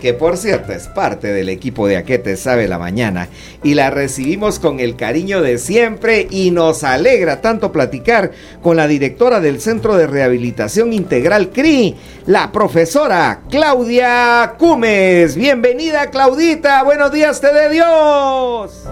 Que por cierto es parte del equipo de Aquete Sabe la Mañana, y la recibimos con el cariño de siempre y nos alegra tanto platicar con la directora del Centro de Rehabilitación Integral CRI, la profesora Claudia Cumes. Bienvenida Claudita, buenos días te de Dios.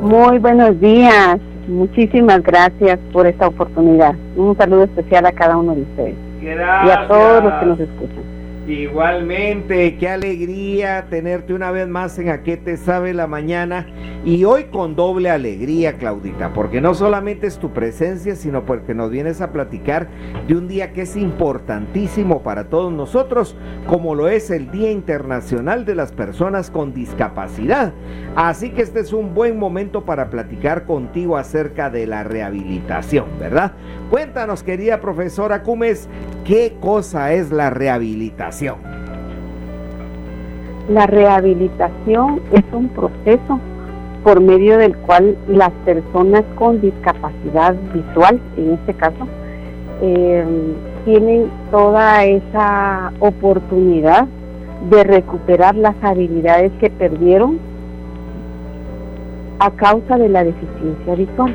Muy buenos días, muchísimas gracias por esta oportunidad. Un saludo especial a cada uno de ustedes y a todos los que nos escuchan. Igualmente, qué alegría tenerte una vez más en A qué te sabe la mañana y hoy con doble alegría, Claudita, porque no solamente es tu presencia, sino porque nos vienes a platicar de un día que es importantísimo para todos nosotros, como lo es el Día Internacional de las Personas con Discapacidad. Así que este es un buen momento para platicar contigo acerca de la rehabilitación, ¿verdad? Cuéntanos, querida profesora Cumes, ¿qué cosa es la rehabilitación? La rehabilitación es un proceso por medio del cual las personas con discapacidad visual, en este caso, eh, tienen toda esa oportunidad de recuperar las habilidades que perdieron a causa de la deficiencia visual.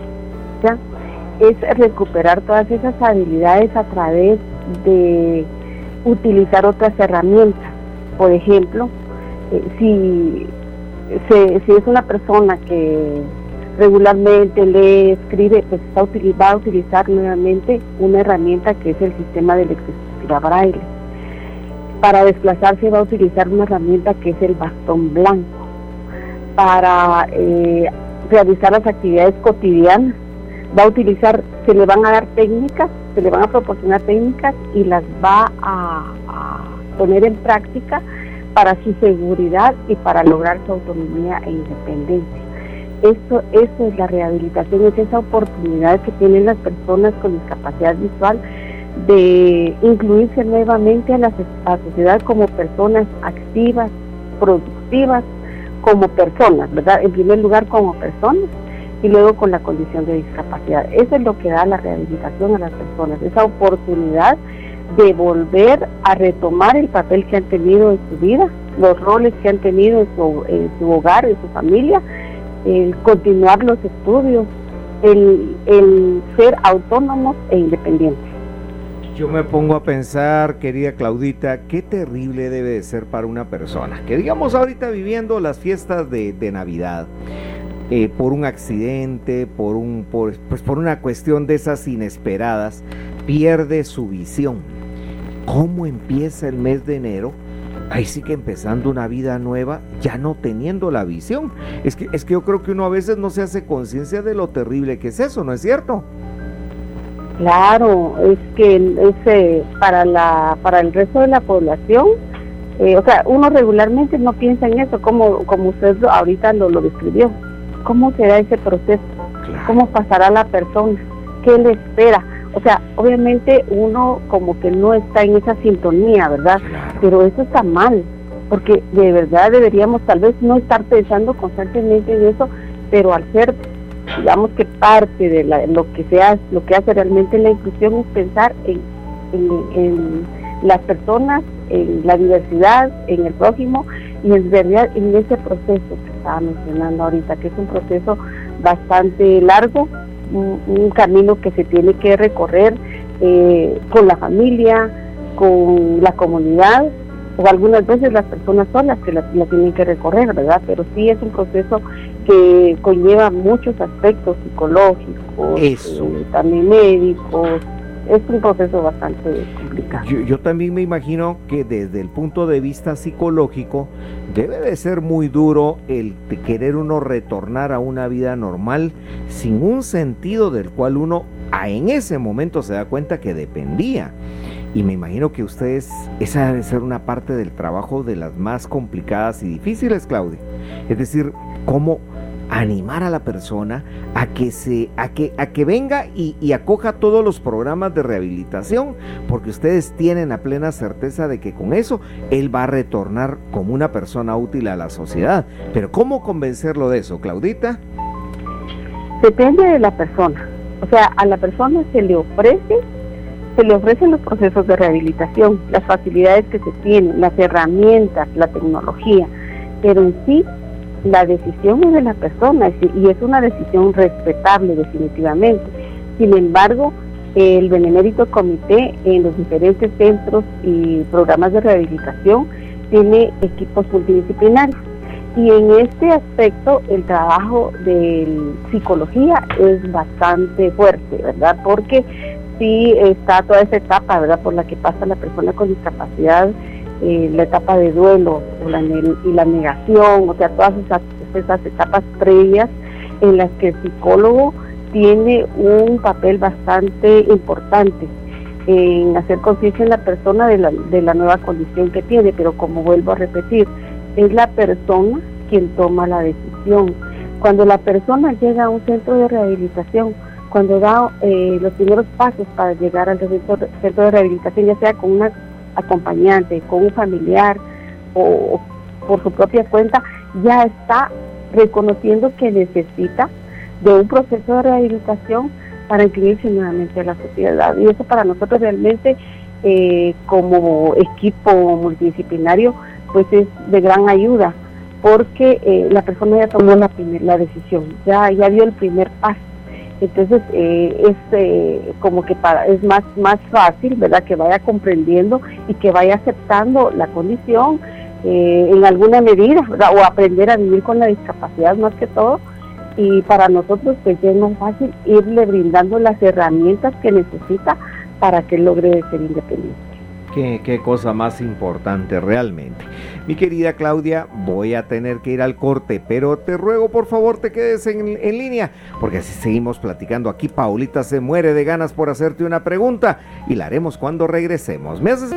Es recuperar todas esas habilidades a través de utilizar otras herramientas. Por ejemplo, eh, si, si es una persona que regularmente lee, escribe, pues va a utilizar nuevamente una herramienta que es el sistema de lectoescritura braille. Para desplazarse va a utilizar una herramienta que es el bastón blanco. Para eh, realizar las actividades cotidianas va a utilizar, se le van a dar técnicas se le van a proporcionar técnicas y las va a, poner en práctica para su seguridad y para lograr su autonomía e independencia. Eso, eso es la rehabilitación, es esa oportunidad que tienen las personas con discapacidad visual de incluirse nuevamente a la, a la sociedad como personas activas, productivas, como personas, ¿verdad? En primer lugar como personas y luego con la condición de discapacidad. Eso es lo que da la rehabilitación a las personas, esa oportunidad de volver a retomar el papel que han tenido en su vida, los roles que han tenido en su, hogar, en su familia, el continuar los estudios, el, el ser autónomos e independientes. Yo me pongo a pensar, querida Claudita, qué terrible debe de ser para una persona que digamos ahorita viviendo las fiestas de, de Navidad, eh, por un accidente, por, un, por, pues por una cuestión de esas inesperadas, pierde su visión. ¿Cómo empieza el mes de enero? Ahí sí que empezando una vida nueva, ya no teniendo la visión. Es que, es que yo creo que uno a veces no se hace conciencia de lo terrible que es eso, ¿no es cierto? Claro, es que para, la, para el resto de la población, eh, o sea, uno regularmente no piensa en eso, como, como usted ahorita lo describió cómo será ese proceso, cómo pasará la persona, qué le espera. O sea, obviamente uno como que no está en esa sintonía, ¿verdad? Pero eso está mal, porque de verdad deberíamos tal vez no estar pensando constantemente en eso, pero al ser, digamos que parte de lo que sea, lo que hace realmente la inclusión es pensar en, en las personas, en la diversidad, en el prójimo y en realidad en ese proceso que estaba mencionando ahorita, que es un proceso bastante largo, un, camino que se tiene que recorrer eh, con la familia, con la comunidad, o algunas veces las personas son las que la, tienen que recorrer, ¿verdad? Pero sí es un proceso que conlleva muchos aspectos psicológicos, eh, también médicos, es un proceso bastante complicado. Yo, también me imagino que desde el punto de vista psicológico debe de ser muy duro el querer uno retornar a una vida normal sin un sentido del cual uno en ese momento se da cuenta que dependía. Y me imagino que ustedes, esa debe ser una parte del trabajo de las más complicadas y difíciles, Claudia. Es decir, cómo animar a la persona a que se a que a que venga y, acoja todos los programas de rehabilitación porque ustedes tienen la plena certeza de que con eso él va a retornar como una persona útil a la sociedad. Pero cómo convencerlo de eso Claudita depende de la persona. O sea a la persona se le ofrece se le ofrecen los procesos de rehabilitación, las facilidades que se tienen, las herramientas, la tecnología, pero en sí la decisión es de la persona y es una decisión respetable definitivamente. Sin embargo, el Benemérito Comité en los diferentes centros y programas de rehabilitación tiene equipos multidisciplinarios. Y en este aspecto el trabajo de psicología es bastante fuerte, ¿verdad? Porque sí está toda esa etapa, ¿verdad? Por la que pasa la persona con discapacidad, eh, la etapa de duelo y la negación, o sea, todas esas, esas etapas previas en las que el psicólogo tiene un papel bastante importante en hacer conciencia en la persona de la, de la nueva condición que tiene, pero como vuelvo a repetir, es la persona quien toma la decisión. Cuando la persona llega a un centro de rehabilitación, cuando da eh, los primeros pasos para llegar al centro, centro de rehabilitación, ya sea con una acompañante, con un familiar o por su propia cuenta, ya está reconociendo que necesita de un proceso de rehabilitación para incluirse nuevamente a la sociedad. Y eso para nosotros realmente eh, como equipo multidisciplinario pues es de gran ayuda porque eh, la persona ya tomó la, primer, la decisión, ya, ya dio el primer paso. Entonces eh, es como que para, es más, más fácil, ¿verdad? Que vaya comprendiendo y que vaya aceptando la condición en alguna medida, o aprender a vivir con la discapacidad más que todo, y para nosotros pues es más fácil irle brindando las herramientas que necesita para que logre ser independiente. Qué, qué, cosa más importante realmente. Mi querida Claudia, voy a tener que ir al corte, pero te ruego por favor te quedes en, en línea, porque si seguimos platicando aquí, Paulita se muere de ganas por hacerte una pregunta y la haremos cuando regresemos. ¿Me haces...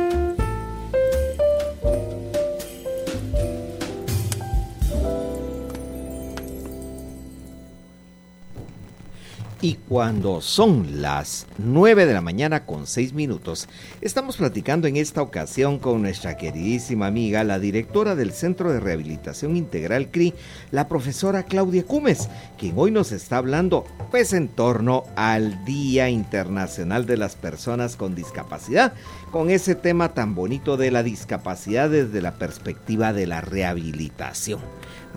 Y cuando son las 9 de la mañana con 6 minutos, estamos platicando en esta ocasión con nuestra queridísima amiga, la directora del Centro de Rehabilitación Integral CRI, la profesora Claudia Cumes, quien hoy nos está hablando pues en torno al Día Internacional de las Personas con Discapacidad, con ese tema tan bonito de la discapacidad desde la perspectiva de la rehabilitación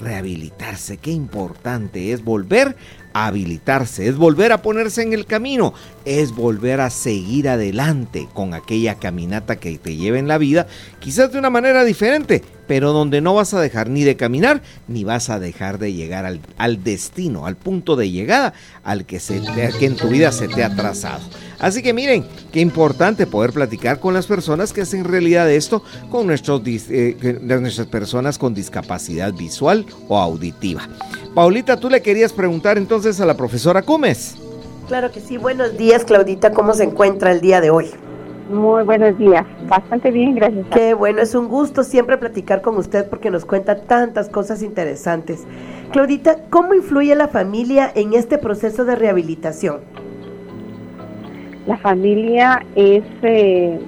rehabilitarse. Qué importante es volver a habilitarse, es volver a ponerse en el camino, es volver a seguir adelante con aquella caminata que te lleva en la vida, quizás de una manera diferente, pero donde no vas a dejar ni de caminar, ni vas a dejar de llegar al, destino, al punto de llegada al que, se que en tu vida se te ha trazado. Así que miren, qué importante poder platicar con las personas que hacen realidad esto, con eh, nuestras personas con discapacidad visual o auditiva. Paulita, tú le querías preguntar entonces a la profesora Gómez. Claro que sí. Buenos días, Claudita. ¿Cómo se encuentra el día de hoy? Muy buenos días. Bastante bien, gracias. Qué bueno, es un gusto siempre platicar con usted porque nos cuenta tantas cosas interesantes. Claudita, ¿cómo influye la familia en este proceso de rehabilitación? La familia es eh,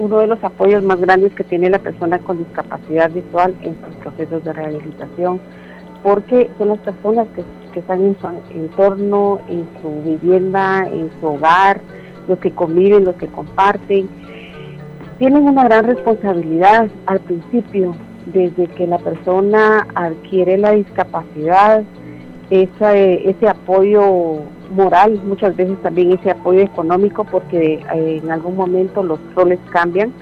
uno de los apoyos más grandes que tiene la persona con discapacidad visual en sus procesos de rehabilitación porque son las personas que, están en su entorno, en su vivienda, en su hogar, los que conviven, los que comparten. Tienen una gran responsabilidad al principio, desde que la persona adquiere la discapacidad, ese, ese apoyo moral, muchas veces también ese apoyo económico, porque eh, en algún momento los roles cambian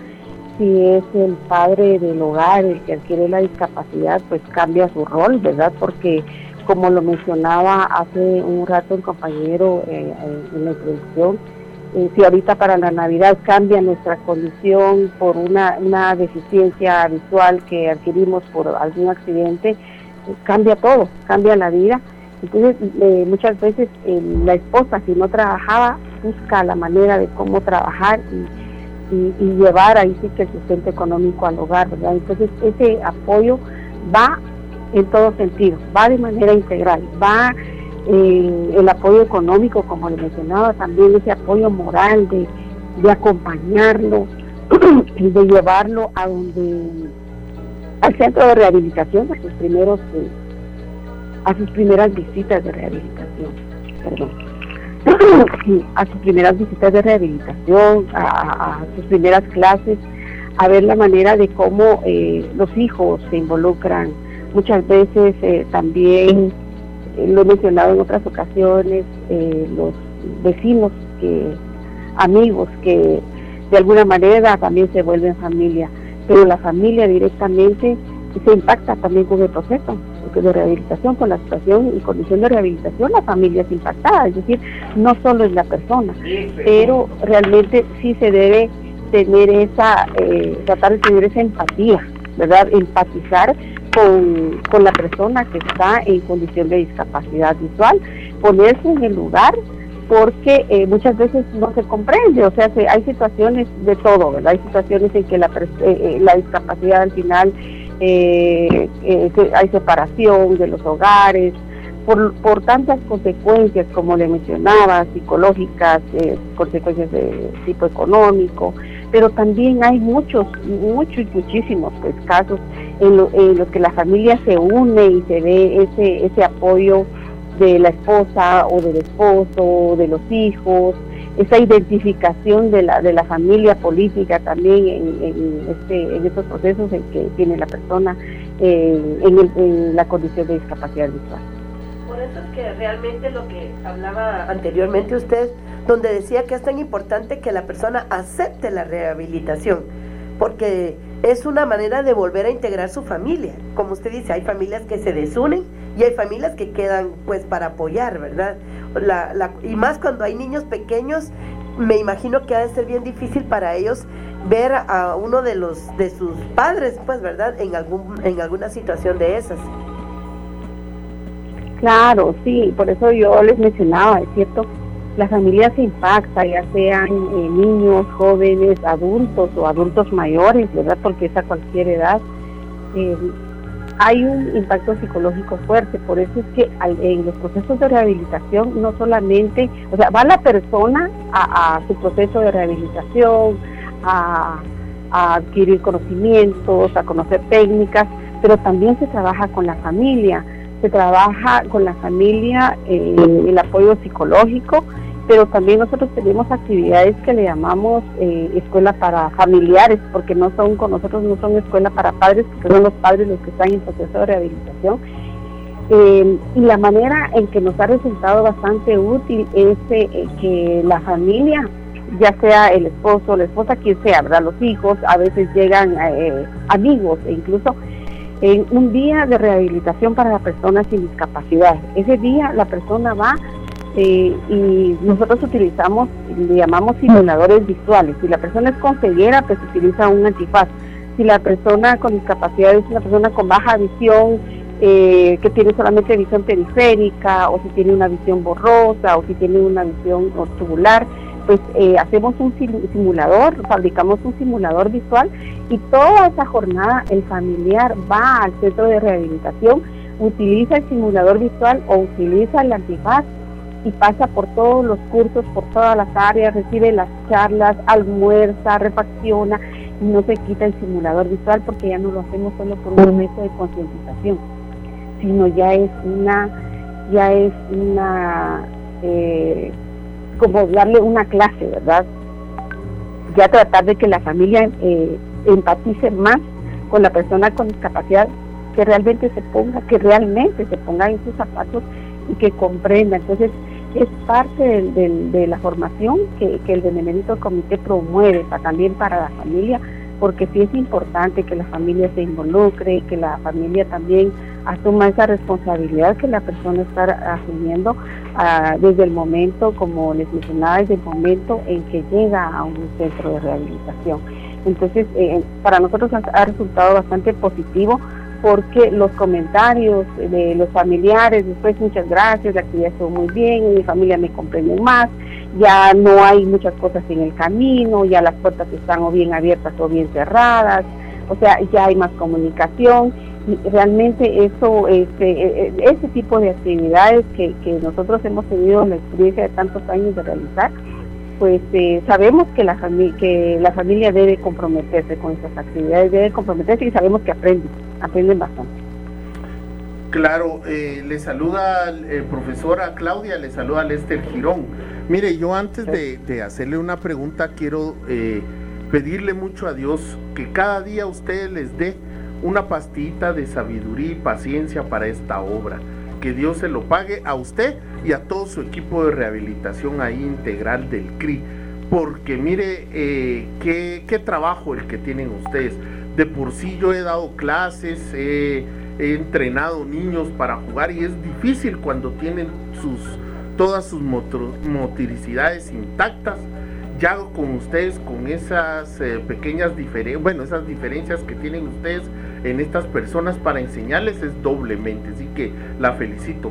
si es el padre del hogar el que adquiere la discapacidad, pues cambia su rol, ¿verdad? Porque como lo mencionaba hace un rato el compañero eh, en la introducción, eh, si ahorita para la Navidad cambia nuestra condición por una, una deficiencia visual que adquirimos por algún accidente, pues cambia todo, cambia la vida. Entonces, eh, muchas veces la esposa, si no trabajaba, busca la manera de cómo trabajar y y, llevar ahí sí que el sustento económico al hogar, ¿verdad? Entonces ese apoyo va en todo sentido, va de manera integral, va en el apoyo económico, como le mencionaba, también ese apoyo moral de, de acompañarlo, de llevarlo a donde al centro de rehabilitación, a sus primeros, eh, a sus primeras visitas de rehabilitación, perdón. a sus primeras visitas de rehabilitación, a, sus primeras clases, a ver la manera de cómo eh, los hijos se involucran. Muchas veces eh, también, eh, lo he mencionado en otras ocasiones, los vecinos, que amigos que de alguna manera también se vuelven familia, pero la familia directamente se impacta también con el proceso de rehabilitación, con la situación y condición de rehabilitación, la familia es impactada, es decir, no solo es la persona, pero realmente sí se debe tener esa, eh, tratar de tener esa empatía, ¿verdad? Empatizar con, con la persona que está en condición de discapacidad visual, ponerse en el lugar porque eh, muchas veces no se comprende, o sea, hay situaciones de todo, ¿verdad? Hay situaciones en que la, eh, la discapacidad al final eh, eh hay separación de los hogares, por, por tantas consecuencias, como le mencionaba, psicológicas, eh, consecuencias de tipo económico, pero también hay muchos, muchos muchísimos pues, casos en, en los que la familia se une y se ve ese, ese apoyo de la esposa o del esposo, de los hijos, esa identificación de la, de la familia política también en, en, este, en estos procesos en que tiene la persona eh, en, la condición de discapacidad visual. Por eso es que realmente lo que hablaba anteriormente usted, donde decía que es tan importante que la persona acepte la rehabilitación, porque es una manera de volver a integrar su familia. Como usted dice, hay familias que se desunen y hay familias que quedan pues para apoyar, ¿verdad? La, y más cuando hay niños pequeños, me imagino que ha de ser bien difícil para ellos ver a uno de los de sus padres, pues, ¿verdad? En algún en alguna situación de esas. Claro, sí, por eso yo les mencionaba, es cierto, la familia se impacta, ya sean eh, niños, jóvenes, adultos o adultos mayores, ¿verdad? Porque es a cualquier edad. Eh, hay un impacto psicológico fuerte, por eso es que en los procesos de rehabilitación no solamente, o sea, va la persona a, su proceso de rehabilitación, a, adquirir conocimientos, a conocer técnicas, pero también se trabaja con la familia, se trabaja con la familia en el apoyo psicológico, pero también nosotros tenemos actividades que le llamamos eh, escuela para familiares, porque no son con nosotros no son escuela para padres, porque son los padres los que están en proceso de rehabilitación. Eh, y la manera en que nos ha resultado bastante útil es eh, que la familia, ya sea el esposo, la esposa, quien sea, ¿verdad? Los hijos, a veces llegan amigos e incluso en un día de rehabilitación para la persona sin discapacidad. Ese día la persona va eh, y nosotros utilizamos, le llamamos simuladores visuales. Si la persona es con ceguera, pues utiliza un antifaz. Si la persona con discapacidad es una persona con baja visión, eh, que tiene solamente visión periférica, o si tiene una visión borrosa, o si tiene una visión tubular, pues eh, hacemos un simulador, fabricamos un simulador visual y toda esa jornada el familiar va al centro de rehabilitación, utiliza el simulador visual o utiliza el antifaz y pasa por todos los cursos, por todas las áreas, recibe las charlas, almuerza, refacciona y no se quita el simulador visual porque ya no lo hacemos solo por un momento de concientización, sino ya es una, ya es una, eh, como darle una clase, ¿verdad? Ya tratar de que la familia eh, empatice más con la persona con discapacidad, que realmente se ponga, que realmente se ponga en sus zapatos y que comprenda. Entonces, es parte de la formación que, el Benemérito Comité promueve también para la familia, porque sí es importante que la familia se involucre, que la familia también asuma esa responsabilidad que la persona está asumiendo ah, desde el momento, como les mencionaba, desde el momento en que llega a un centro de rehabilitación. Entonces, eh, para nosotros ha resultado bastante positivo porque los comentarios de los familiares, después muchas gracias, la actividad estuvo muy bien, mi familia me comprende más, ya no hay muchas cosas en el camino, ya las puertas están o bien abiertas o bien cerradas, o sea, ya hay más comunicación realmente eso, este, e, e, ese tipo de actividades que, que nosotros hemos tenido la experiencia de tantos años de realizar, pues eh, sabemos que la, que la familia debe comprometerse con esas actividades, debe comprometerse y sabemos que aprenden, aprenden bastante. Claro, eh, le saluda eh, profesora Claudia, le saluda Lester Girón. Mire, yo antes de, hacerle una pregunta quiero eh, pedirle mucho a Dios que cada día usted les dé una pastita de sabiduría y paciencia para esta obra. Que Dios se lo pague a usted y a todo su equipo de rehabilitación ahí integral del CRI. Porque mire, eh, qué, qué trabajo el que tienen ustedes. De por sí yo he dado clases, he entrenado niños para jugar y es difícil cuando tienen sus, todas sus motricidades intactas. Ya con ustedes, con esas eh, pequeñas diferencias, bueno, esas diferencias que tienen ustedes en estas personas para enseñarles es doblemente, así que la felicito.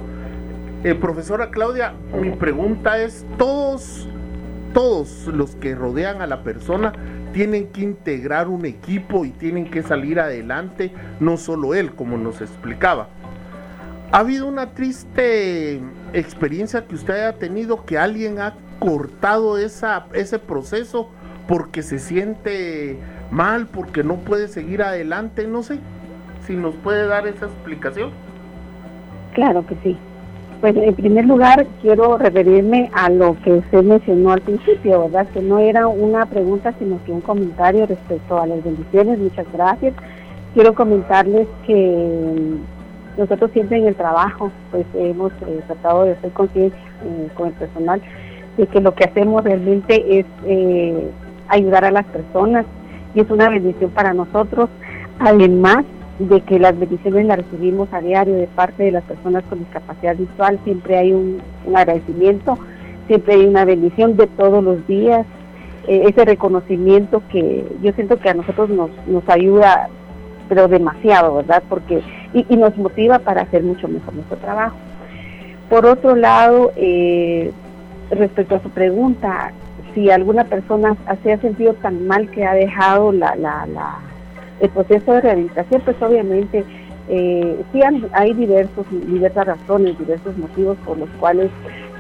Eh, profesora Claudia, mi pregunta es, todos, todos los que rodean a la persona tienen que integrar un equipo y tienen que salir adelante, no solo él, como nos explicaba. ¿Ha habido una triste experiencia que usted haya tenido que alguien ha cortado esa, ese proceso porque se siente mal, porque no puede seguir adelante? No sé si nos puede dar esa explicación. Claro que sí. Pues en primer lugar quiero referirme a lo que usted mencionó al principio, ¿verdad? Que no era una pregunta, sino que un comentario respecto a las bendiciones. Muchas gracias. Quiero comentarles que nosotros siempre en el trabajo, pues hemos eh, tratado de hacer conciencia eh, con el personal de que lo que hacemos realmente es eh, ayudar a las personas y es una bendición para nosotros. Además, de que las bendiciones las recibimos a diario de parte de las personas con discapacidad visual, siempre hay un, agradecimiento, siempre hay una bendición de todos los días, eh, ese reconocimiento que yo siento que a nosotros nos, nos ayuda, pero demasiado, ¿verdad? Porque, y, nos motiva para hacer mucho mejor nuestro trabajo. Por otro lado, eh, respecto a su pregunta, si alguna persona se ha sentido tan mal que ha dejado la, el proceso de rehabilitación, pues obviamente eh, sí hay diversos, diversas razones, diversos motivos por los cuales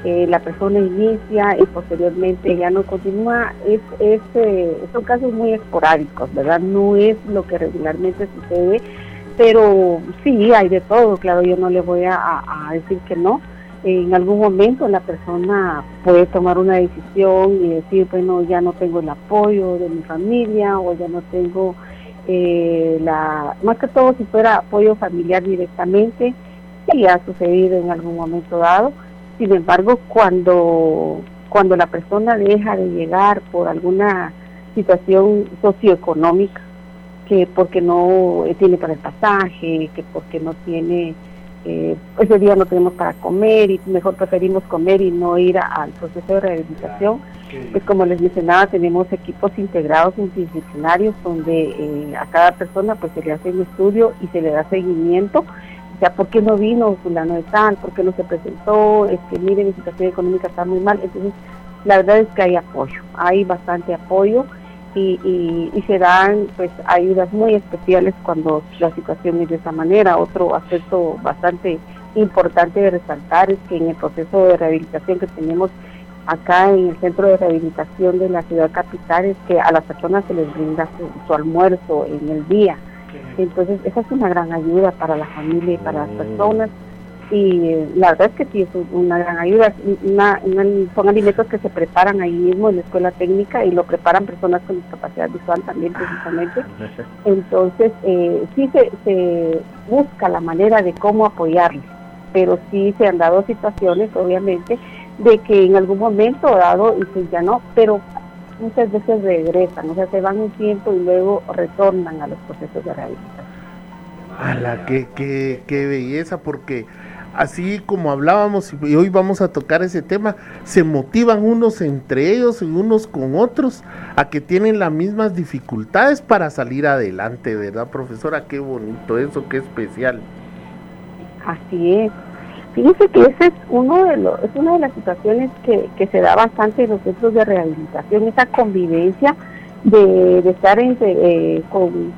eh, la persona inicia y posteriormente ya no continúa. Es, es eh, son casos muy esporádicos, ¿verdad? No es lo que regularmente sucede, pero sí hay de todo, claro, yo no le voy a, decir que no. En algún momento la persona puede tomar una decisión y decir, bueno, ya no tengo el apoyo de mi familia o ya no tengo eh, la, más que todo si fuera apoyo familiar directamente, sí ha sucedido en algún momento dado. Sin embargo, cuando, cuando la persona deja de llegar por alguna situación socioeconómica, que porque no tiene para el pasaje, que porque no tiene, eh, ese día no tenemos para comer y mejor preferimos comer y no ir al proceso de rehabilitación, pues como les mencionaba, tenemos equipos integrados interdisciplinarios donde eh, a cada persona pues se le hace un estudio y se le da seguimiento. O sea, ¿por qué no vino fulano de tal? ¿Por qué no se presentó? Es que mire, mi situación económica está muy mal. Entonces, la verdad es que hay apoyo, hay bastante apoyo y, y, se dan pues ayudas muy especiales cuando la situación es de esa manera. Otro aspecto bastante importante de resaltar es que en el proceso de rehabilitación que tenemos acá en el centro de rehabilitación de la ciudad capital es que a las personas se les brinda su, almuerzo en el día. Entonces, esa es una gran ayuda para la familia y para las personas. Y la verdad es que sí es una gran ayuda. son alimentos que se preparan ahí mismo en la escuela técnica y lo preparan personas con discapacidad visual también, precisamente. Entonces, eh, sí se, se busca la manera de cómo apoyarles, pero sí se han dado situaciones, obviamente, de que en algún momento dado y pues ya no, pero muchas veces regresan, o sea, se van un tiempo y luego retornan a los procesos de rehabilitación. ¡Hala, qué, qué, qué belleza! Porque así como hablábamos y hoy vamos a tocar ese tema, se motivan unos entre ellos y unos con otros a que tienen las mismas dificultades para salir adelante, ¿verdad, profesora? Qué bonito eso, qué especial. Así es. Fíjense que ese es uno de los, es una de las situaciones que, que se da bastante en los centros de rehabilitación, esa convivencia de, estar eh, con,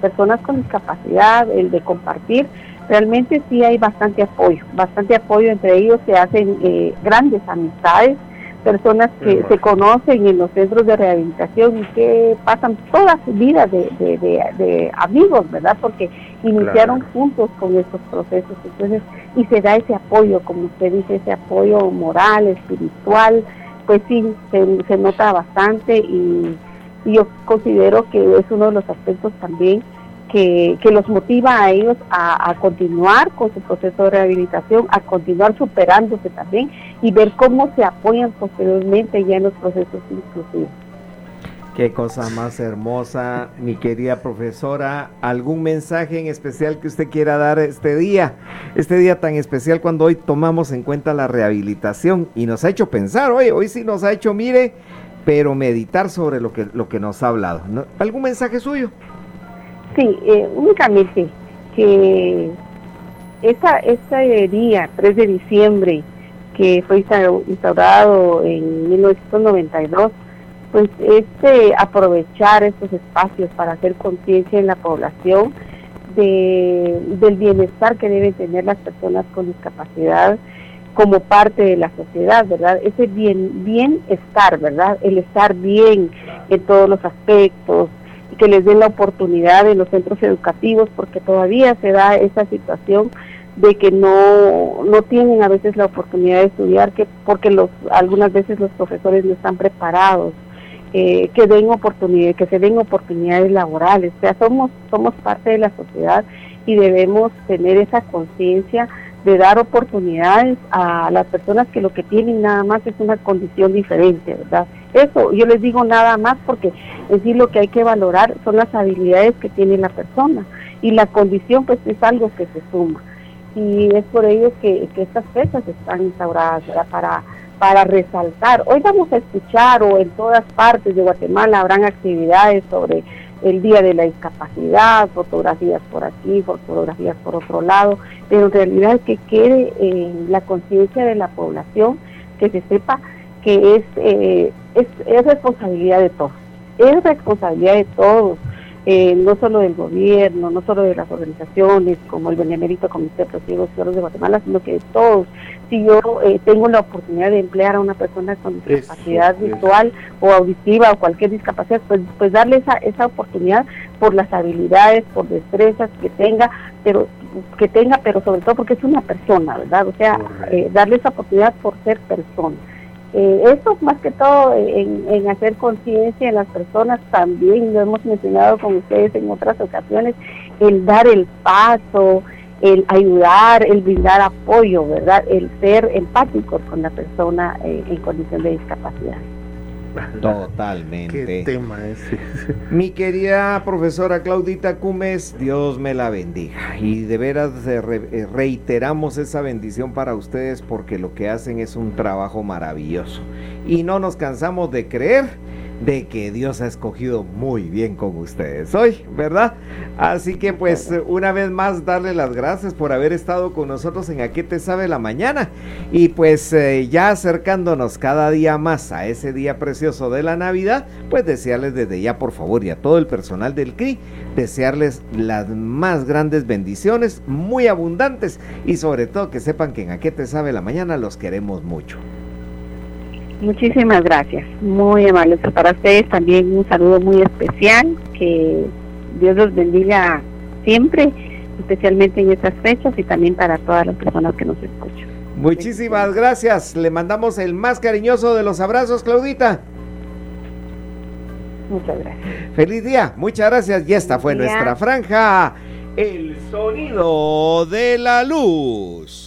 personas con discapacidad, el de compartir, realmente sí hay bastante apoyo, bastante apoyo entre ellos, se hacen eh, grandes amistades, personas que se conocen en los centros de rehabilitación y que pasan toda su vida de, de, amigos, ¿verdad? Porque iniciaron juntos con estos procesos. Entonces, y se da ese apoyo, como usted dice, ese apoyo moral, espiritual, pues sí, se, nota bastante y, yo considero que es uno de los aspectos también que, los motiva a ellos a, continuar con su proceso de rehabilitación, a continuar superándose también y ver cómo se apoyan posteriormente ya en los procesos inclusivos. Qué cosa más hermosa, mi querida profesora. ¿Algún mensaje en especial que usted quiera dar este día? Este día tan especial cuando hoy tomamos en cuenta la rehabilitación y nos ha hecho pensar, hoy, hoy sí nos ha hecho, mire, pero meditar sobre lo que, lo que nos ha hablado. ¿Algún mensaje suyo? Sí, eh, únicamente que esa, ese día, 3 de diciembre, que fue instaurado en 1992, pues este aprovechar estos espacios para hacer conciencia en la población de, del bienestar que deben tener las personas con discapacidad como parte de la sociedad, ¿verdad? Ese bien, bienestar, ¿verdad? El estar bien en todos los aspectos, que les den la oportunidad en los centros educativos, porque todavía se da esa situación de que no, no tienen a veces la oportunidad de estudiar, que porque los, algunas veces los profesores no están preparados eh, que den oportunidades, que se den oportunidades laborales. O sea, somos, somos parte de la sociedad y debemos tener esa conciencia de dar oportunidades a las personas que lo que tienen nada más es una condición diferente, ¿verdad? Eso, yo les digo nada más porque es decir lo que hay que valorar son las habilidades que tiene la persona y la condición pues es algo que se suma. Y es por ello que, que estas fechas están instauradas ¿verdad? para para resaltar. Hoy vamos a escuchar o en todas partes de Guatemala habrán actividades sobre el Día de la Discapacidad, fotografías por aquí, fotografías por otro lado, pero en realidad que quede en la conciencia de la población, que se sepa que es, eh, es, es responsabilidad de todos, es responsabilidad de todos eh, no solo del gobierno, no solo de las organizaciones como el Benemérito Comité de Ciudadanos de Guatemala, sino que de todos. Si yo eh, tengo la oportunidad de emplear a una persona con discapacidad visual o auditiva o cualquier discapacidad, pues, pues darle esa, esa oportunidad por las habilidades, por destrezas que tenga, pero que tenga, pero sobre todo porque es una persona, ¿verdad? O sea, eh, darle esa oportunidad por ser persona. Eh, eso más que todo en, hacer conciencia en las personas también, lo hemos mencionado con ustedes en otras ocasiones, el dar el paso, el ayudar, el brindar apoyo, ¿verdad? El ser empáticos con la persona eh, en condición de discapacidad. Totalmente. ¿Qué tema Mi querida profesora Claudita Cumes, Dios me la bendiga. Y de veras eh, reiteramos esa bendición para ustedes porque lo que hacen es un trabajo maravilloso. Y no nos cansamos de creer de que Dios ha escogido muy bien con ustedes hoy, ¿verdad? Así que pues una vez más darle las gracias por haber estado con nosotros en Aquí te sabe la mañana y pues eh, ya acercándonos cada día más a ese día precioso de la Navidad, pues desearles desde ya por favor y a todo el personal del CRI, desearles las más grandes bendiciones, muy abundantes y sobre todo que sepan que en Aquí te sabe la mañana los queremos mucho. Muchísimas gracias, muy amables. Para ustedes también un saludo muy especial, que Dios los bendiga siempre, especialmente en estas fechas y también para todas las personas que nos escuchan. Muchísimas gracias, le mandamos el más cariñoso de los abrazos, Claudita. Muchas gracias. Feliz día, muchas gracias. Y esta fue nuestra franja, el sonido de la luz.